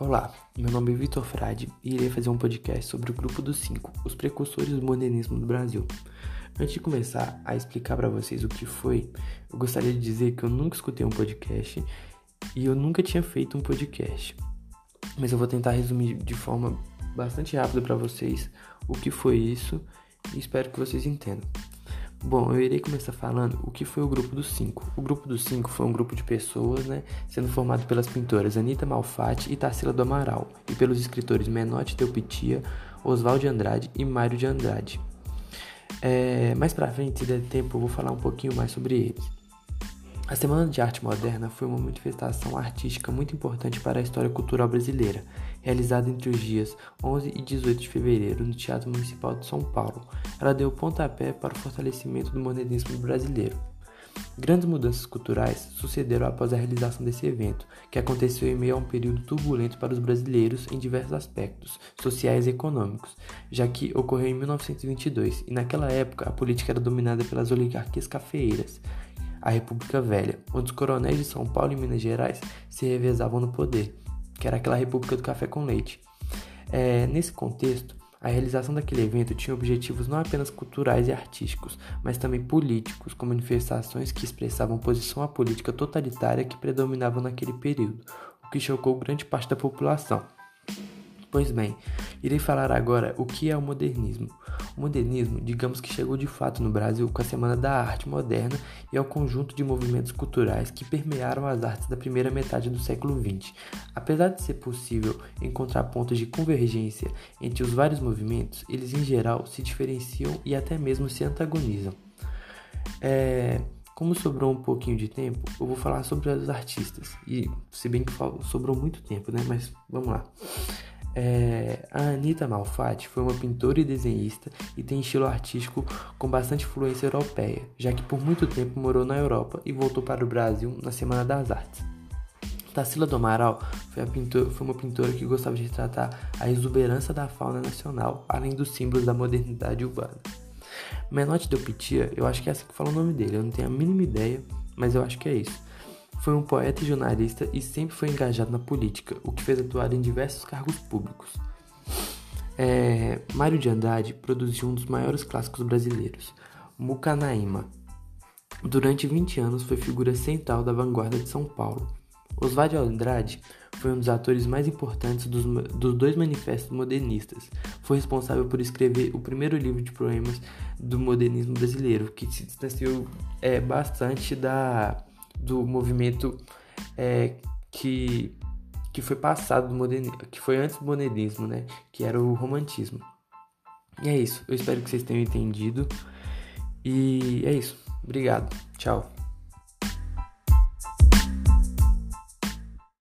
Olá, meu nome é Vitor Frade e irei fazer um podcast sobre o Grupo dos Cinco, os precursores do modernismo no Brasil. Antes de começar a explicar para vocês o que foi, eu gostaria de dizer que eu nunca escutei um podcast e eu nunca tinha feito um podcast. Mas eu vou tentar resumir de forma bastante rápida para vocês o que foi isso e espero que vocês entendam. Bom, eu irei começar falando o que foi o Grupo dos Cinco. O Grupo dos Cinco foi um grupo de pessoas, né, sendo formado pelas pintoras Anita Malfatti e Tarsila do Amaral, e pelos escritores Menotti Teupitia, Oswald de Andrade e Mário de Andrade. É, mais pra frente, se der tempo, eu vou falar um pouquinho mais sobre eles. A Semana de Arte Moderna foi uma manifestação artística muito importante para a história cultural brasileira, realizada entre os dias 11 e 18 de fevereiro no Teatro Municipal de São Paulo. Ela deu pontapé para o fortalecimento do modernismo brasileiro. Grandes mudanças culturais sucederam após a realização desse evento, que aconteceu em meio a um período turbulento para os brasileiros em diversos aspectos, sociais e econômicos, já que ocorreu em 1922 e naquela época a política era dominada pelas oligarquias cafeeiras a República Velha, onde os coronéis de São Paulo e Minas Gerais se revezavam no poder, que era aquela República do Café com Leite. É, nesse contexto, a realização daquele evento tinha objetivos não apenas culturais e artísticos, mas também políticos, com manifestações que expressavam posição à política totalitária que predominava naquele período, o que chocou grande parte da população. Pois bem, irei falar agora o que é o modernismo. Modernismo, digamos que chegou de fato no Brasil com a Semana da Arte Moderna e é o conjunto de movimentos culturais que permearam as artes da primeira metade do século XX. Apesar de ser possível encontrar pontos de convergência entre os vários movimentos, eles em geral se diferenciam e até mesmo se antagonizam. É, como sobrou um pouquinho de tempo, eu vou falar sobre os artistas. E se bem que sobrou muito tempo, né? Mas vamos lá. É, a Anita Malfatti foi uma pintora e desenhista e tem estilo artístico com bastante influência europeia, já que por muito tempo morou na Europa e voltou para o Brasil na Semana das Artes. Tarsila do Amaral foi, pintora, foi, uma pintora que gostava de retratar a exuberância da fauna nacional, além dos símbolos da modernidade urbana. Menotti Del eu acho que é assim que fala o nome dele, eu não tenho a mínima ideia, mas eu acho que é isso foi um poeta e jornalista e sempre foi engajado na política, o que fez atuar em diversos cargos públicos. É, Mário de Andrade produziu um dos maiores clássicos brasileiros, Mucanaíma. Durante 20 anos foi figura central da vanguarda de São Paulo. Oswald de Andrade foi um dos atores mais importantes dos, dos, dois manifestos modernistas. Foi responsável por escrever o primeiro livro de poemas do modernismo brasileiro, que se distanciou é, bastante da do movimento é, que, que foi passado do que foi antes do modernismo, né? Que era o romantismo. E é isso. Eu espero que vocês tenham entendido. E é isso. Obrigado. Tchau.